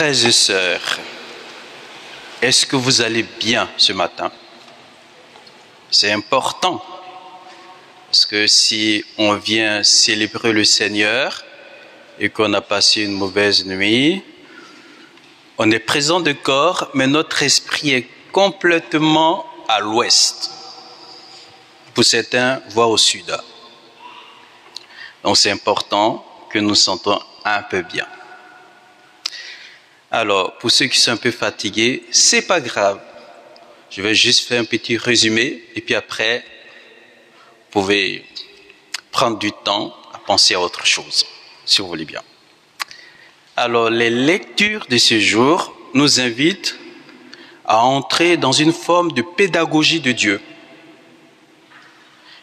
Frères et sœurs, est-ce que vous allez bien ce matin? C'est important, parce que si on vient célébrer le Seigneur et qu'on a passé une mauvaise nuit, on est présent de corps, mais notre esprit est complètement à l'ouest. Pour certains, voire au sud. Donc c'est important que nous sentons un peu bien. Alors, pour ceux qui sont un peu fatigués, c'est pas grave. Je vais juste faire un petit résumé et puis après, vous pouvez prendre du temps à penser à autre chose, si vous voulez bien. Alors, les lectures de ce jour nous invitent à entrer dans une forme de pédagogie de Dieu.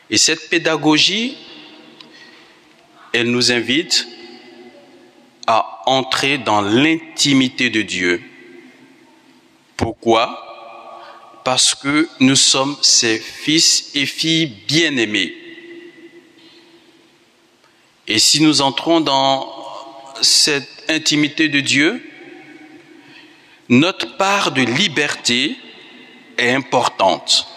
Et cette pédagogie, elle nous invite à entrer dans l'intimité de Dieu. Pourquoi? Parce que nous sommes ses fils et filles bien-aimés. Et si nous entrons dans cette intimité de Dieu, notre part de liberté est importante.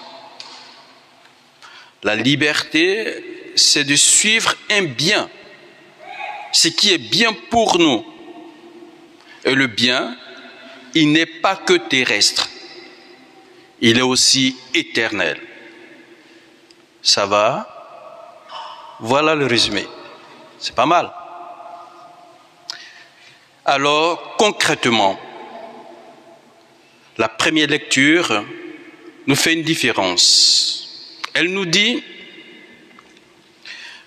La liberté, c'est de suivre un bien ce qui est bien pour nous. Et le bien, il n'est pas que terrestre, il est aussi éternel. Ça va? Voilà le résumé. C'est pas mal. Alors, concrètement, la première lecture nous fait une différence. Elle nous dit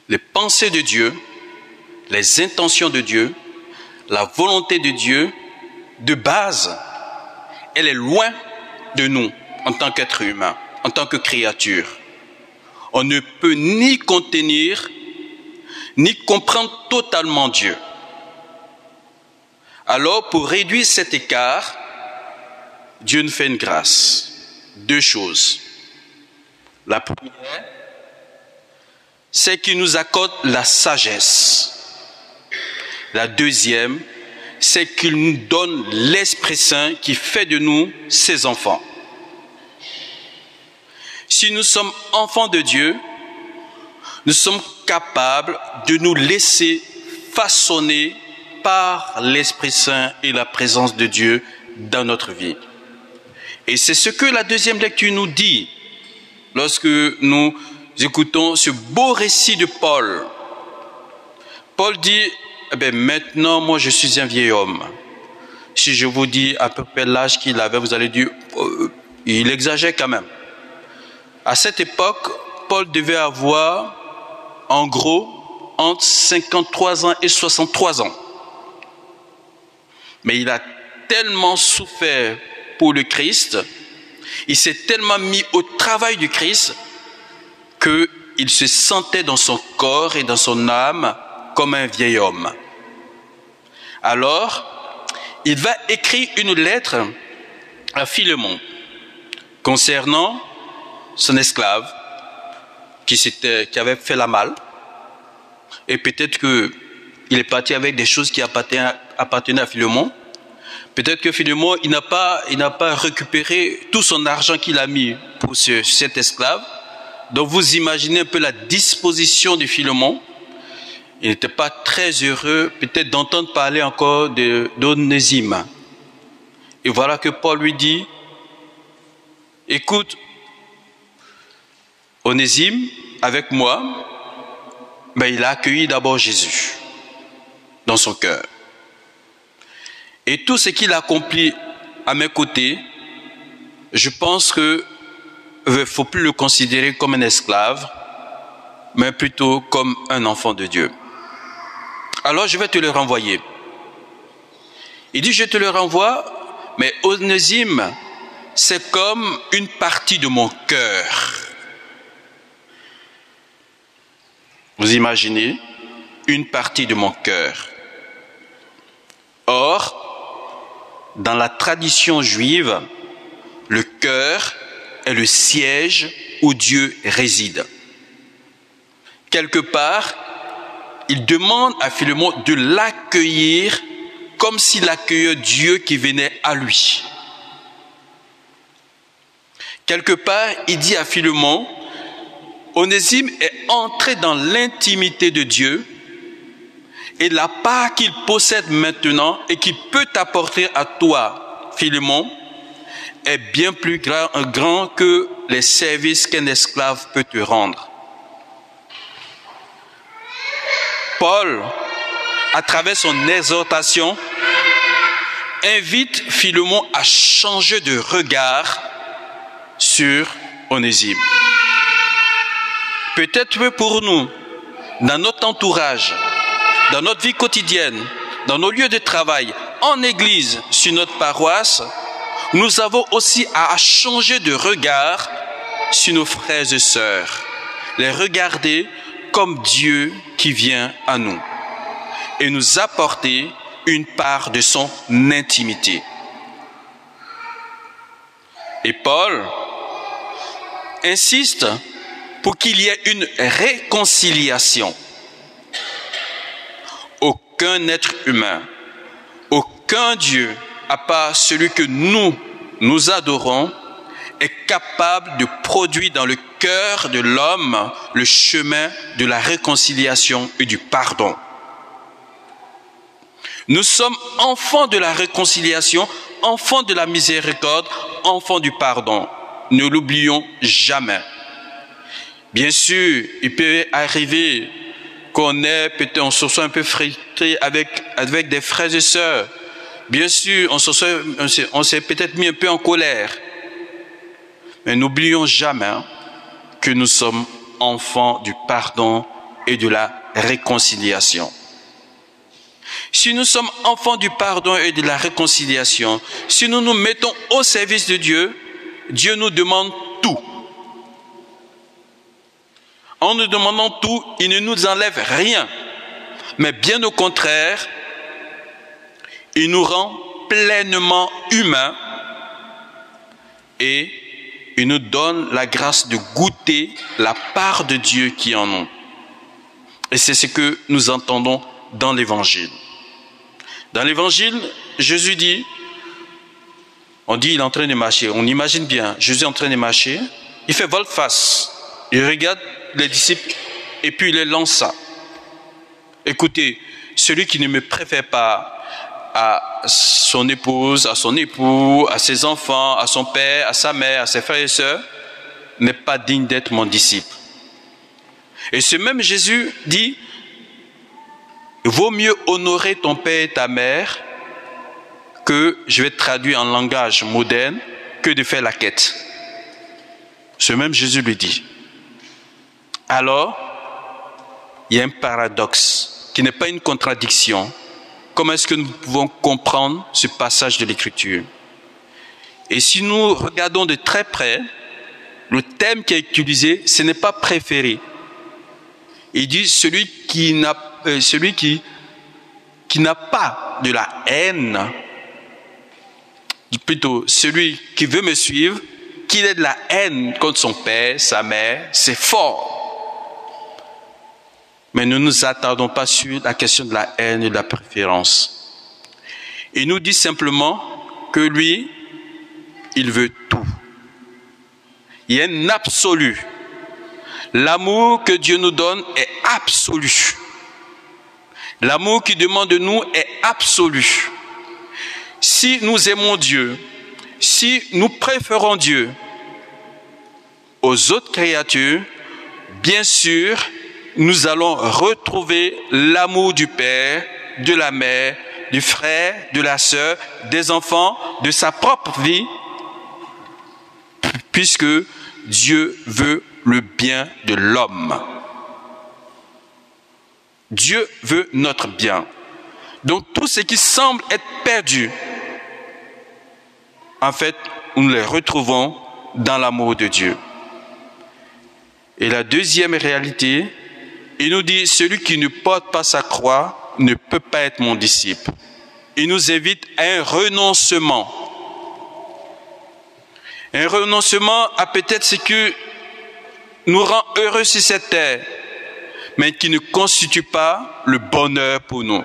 les pensées de Dieu les intentions de Dieu, la volonté de Dieu, de base, elle est loin de nous en tant qu'être humain, en tant que créature. On ne peut ni contenir, ni comprendre totalement Dieu. Alors, pour réduire cet écart, Dieu nous fait une grâce. Deux choses. La première, c'est qu'il nous accorde la sagesse. La deuxième, c'est qu'il nous donne l'Esprit Saint qui fait de nous ses enfants. Si nous sommes enfants de Dieu, nous sommes capables de nous laisser façonner par l'Esprit Saint et la présence de Dieu dans notre vie. Et c'est ce que la deuxième lecture nous dit lorsque nous écoutons ce beau récit de Paul. Paul dit, eh bien, maintenant, moi, je suis un vieil homme. Si je vous dis à peu près l'âge qu'il avait, vous allez dire, euh, il exagère quand même. À cette époque, Paul devait avoir, en gros, entre 53 ans et 63 ans. Mais il a tellement souffert pour le Christ, il s'est tellement mis au travail du Christ, qu'il se sentait dans son corps et dans son âme comme un vieil homme. Alors, il va écrire une lettre à Philemon concernant son esclave qui, avait fait la malle. Et peut-être qu'il est parti avec des choses qui appartenaient à Philemon. Peut-être que Philemon, il n'a pas, récupéré tout son argent qu'il a mis pour cet esclave. Donc vous imaginez un peu la disposition de Philemon il n'était pas très heureux peut-être d'entendre parler encore d'Onésime. Et voilà que Paul lui dit, écoute, Onésime, avec moi, mais il a accueilli d'abord Jésus dans son cœur. Et tout ce qu'il a accompli à mes côtés, je pense que ne faut plus le considérer comme un esclave, mais plutôt comme un enfant de Dieu alors je vais te le renvoyer. Il dit, je te le renvoie, mais Onésime, c'est comme une partie de mon cœur. Vous imaginez une partie de mon cœur. Or, dans la tradition juive, le cœur est le siège où Dieu réside. Quelque part, il demande à Philemon de l'accueillir comme s'il accueillait Dieu qui venait à lui. Quelque part, il dit à Philemon, Onésime est entré dans l'intimité de Dieu et la part qu'il possède maintenant et qu'il peut apporter à toi, Philemon, est bien plus grand que les services qu'un esclave peut te rendre. Paul, à travers son exhortation, invite Philemon à changer de regard sur Onésime. Peut-être pour nous, dans notre entourage, dans notre vie quotidienne, dans nos lieux de travail, en église, sur notre paroisse, nous avons aussi à changer de regard sur nos frères et sœurs, les regarder comme Dieu qui vient à nous et nous apporter une part de son intimité. Et Paul insiste pour qu'il y ait une réconciliation. Aucun être humain, aucun Dieu, à part celui que nous, nous adorons, est capable de produire dans le cœur de l'homme le chemin de la réconciliation et du pardon. Nous sommes enfants de la réconciliation, enfants de la miséricorde, enfants du pardon. Ne l'oublions jamais. Bien sûr, il peut arriver qu'on ait peut-être, soit un peu frité avec, des frères et sœurs. Bien sûr, on s'est peut-être mis un peu en colère. Mais n'oublions jamais que nous sommes enfants du pardon et de la réconciliation. Si nous sommes enfants du pardon et de la réconciliation, si nous nous mettons au service de Dieu, Dieu nous demande tout. En nous demandant tout, il ne nous enlève rien. Mais bien au contraire, il nous rend pleinement humains et il nous donne la grâce de goûter la part de Dieu qui en nous. Et c'est ce que nous entendons dans l'Évangile. Dans l'Évangile, Jésus dit, on dit il est en train de marcher, on imagine bien, Jésus est en train de marcher, il fait volte-face, il regarde les disciples et puis il les lance. Écoutez, celui qui ne me préfère pas à son épouse, à son époux, à ses enfants, à son père, à sa mère, à ses frères et sœurs, n'est pas digne d'être mon disciple. Et ce même Jésus dit, vaut mieux honorer ton père et ta mère que, je vais traduire en langage moderne, que de faire la quête. Ce même Jésus lui dit. Alors, il y a un paradoxe qui n'est pas une contradiction. Comment est-ce que nous pouvons comprendre ce passage de l'Écriture? Et si nous regardons de très près, le thème qui est utilisé, ce n'est pas préféré. Il dit celui qui n'a euh, pas de la haine, plutôt celui qui veut me suivre, qu'il ait de la haine contre son père, sa mère, c'est fort. Mais ne nous attardons pas sur la question de la haine et de la préférence. Il nous dit simplement que lui, il veut tout. Il y a un absolu. L'amour que Dieu nous donne est absolu. L'amour qui demande de nous est absolu. Si nous aimons Dieu, si nous préférons Dieu aux autres créatures, bien sûr, nous allons retrouver l'amour du Père, de la mère, du frère, de la sœur, des enfants, de sa propre vie, puisque Dieu veut le bien de l'homme. Dieu veut notre bien. Donc tout ce qui semble être perdu, en fait, nous les retrouvons dans l'amour de Dieu. Et la deuxième réalité, il nous dit, celui qui ne porte pas sa croix ne peut pas être mon disciple. Il nous invite à un renoncement. Un renoncement à peut-être ce que nous rend heureux sur cette terre, mais qui ne constitue pas le bonheur pour nous.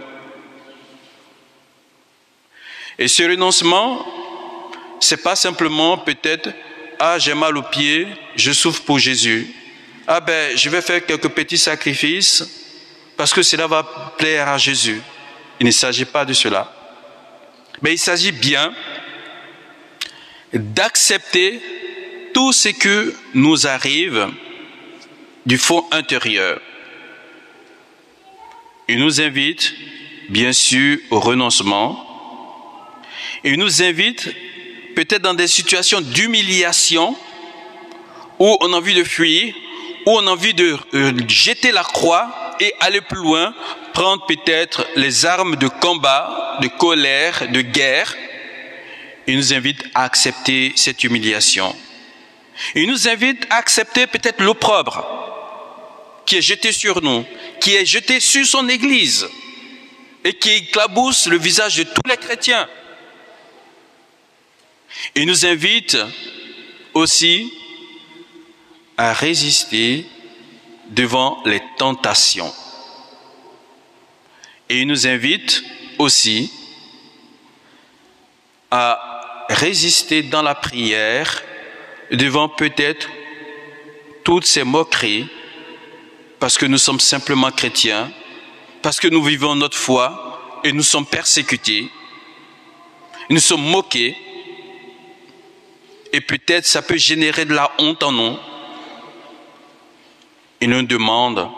Et ce renoncement, c'est pas simplement peut-être, ah, j'ai mal aux pieds, je souffre pour Jésus. Ah ben, je vais faire quelques petits sacrifices parce que cela va plaire à Jésus. Il ne s'agit pas de cela. Mais il s'agit bien d'accepter tout ce que nous arrive du fond intérieur. Il nous invite, bien sûr, au renoncement. Il nous invite peut-être dans des situations d'humiliation où on a envie de fuir, où on a envie de euh, jeter la croix et aller plus loin, prendre peut-être les armes de combat, de colère, de guerre. Il nous invite à accepter cette humiliation. Il nous invite à accepter peut-être l'opprobre qui est jeté sur nous, qui est jeté sur son Église et qui éclabousse le visage de tous les chrétiens. Il nous invite aussi à résister devant les tentations. Et il nous invite aussi à résister dans la prière devant peut-être toutes ces moqueries, parce que nous sommes simplement chrétiens, parce que nous vivons notre foi et nous sommes persécutés, nous sommes moqués, et peut-être ça peut générer de la honte en nous. Il nous demande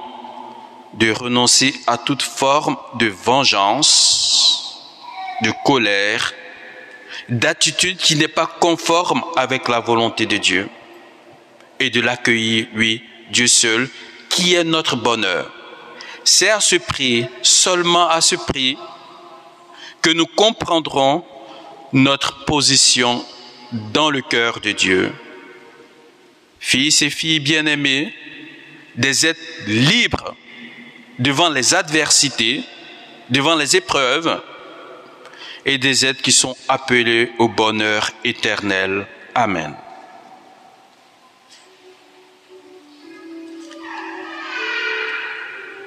de renoncer à toute forme de vengeance, de colère, d'attitude qui n'est pas conforme avec la volonté de Dieu et de l'accueillir, lui, Dieu seul, qui est notre bonheur. C'est à ce prix, seulement à ce prix, que nous comprendrons notre position dans le cœur de Dieu. Fils et filles bien-aimés, des êtres libres devant les adversités, devant les épreuves, et des êtres qui sont appelés au bonheur éternel. Amen.